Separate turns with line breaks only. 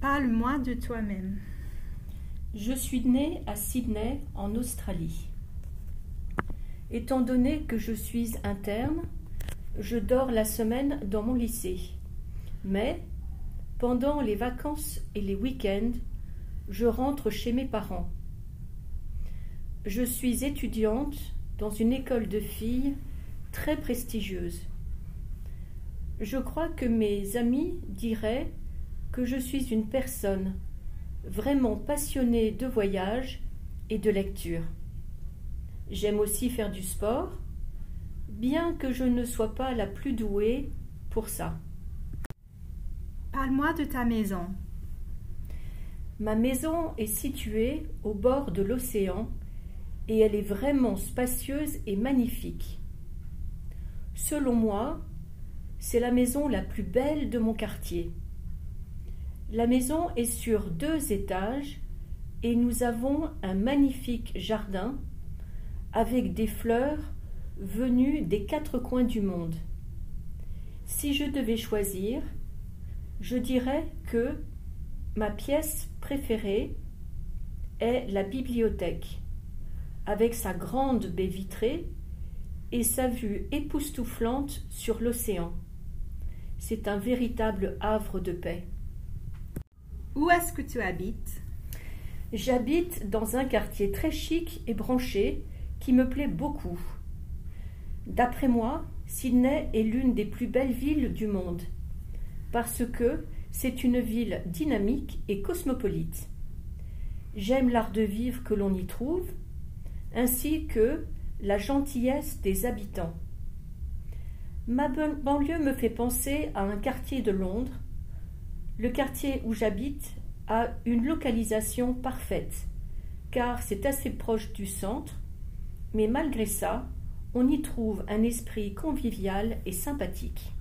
Parle-moi de toi-même.
Je suis né à Sydney, en Australie. Étant donné que je suis interne, je dors la semaine dans mon lycée. Mais, pendant les vacances et les week-ends, je rentre chez mes parents. Je suis étudiante dans une école de filles très prestigieuse. Je crois que mes amis diraient que je suis une personne vraiment passionnée de voyage et de lecture. J'aime aussi faire du sport, bien que je ne sois pas la plus douée pour ça.
Parle-moi de ta maison.
Ma maison est située au bord de l'océan et elle est vraiment spacieuse et magnifique. Selon moi, c'est la maison la plus belle de mon quartier. La maison est sur deux étages et nous avons un magnifique jardin avec des fleurs venues des quatre coins du monde. Si je devais choisir, je dirais que ma pièce préférée est la bibliothèque, avec sa grande baie vitrée et sa vue époustouflante sur l'océan. C'est un véritable havre de paix.
Où est-ce que tu habites?
J'habite dans un quartier très chic et branché qui me plaît beaucoup. D'après moi, Sydney est l'une des plus belles villes du monde parce que c'est une ville dynamique et cosmopolite. J'aime l'art de vivre que l'on y trouve, ainsi que la gentillesse des habitants. Ma banlieue me fait penser à un quartier de Londres. Le quartier où j'habite a une localisation parfaite, car c'est assez proche du centre, mais malgré ça, on y trouve un esprit convivial et sympathique.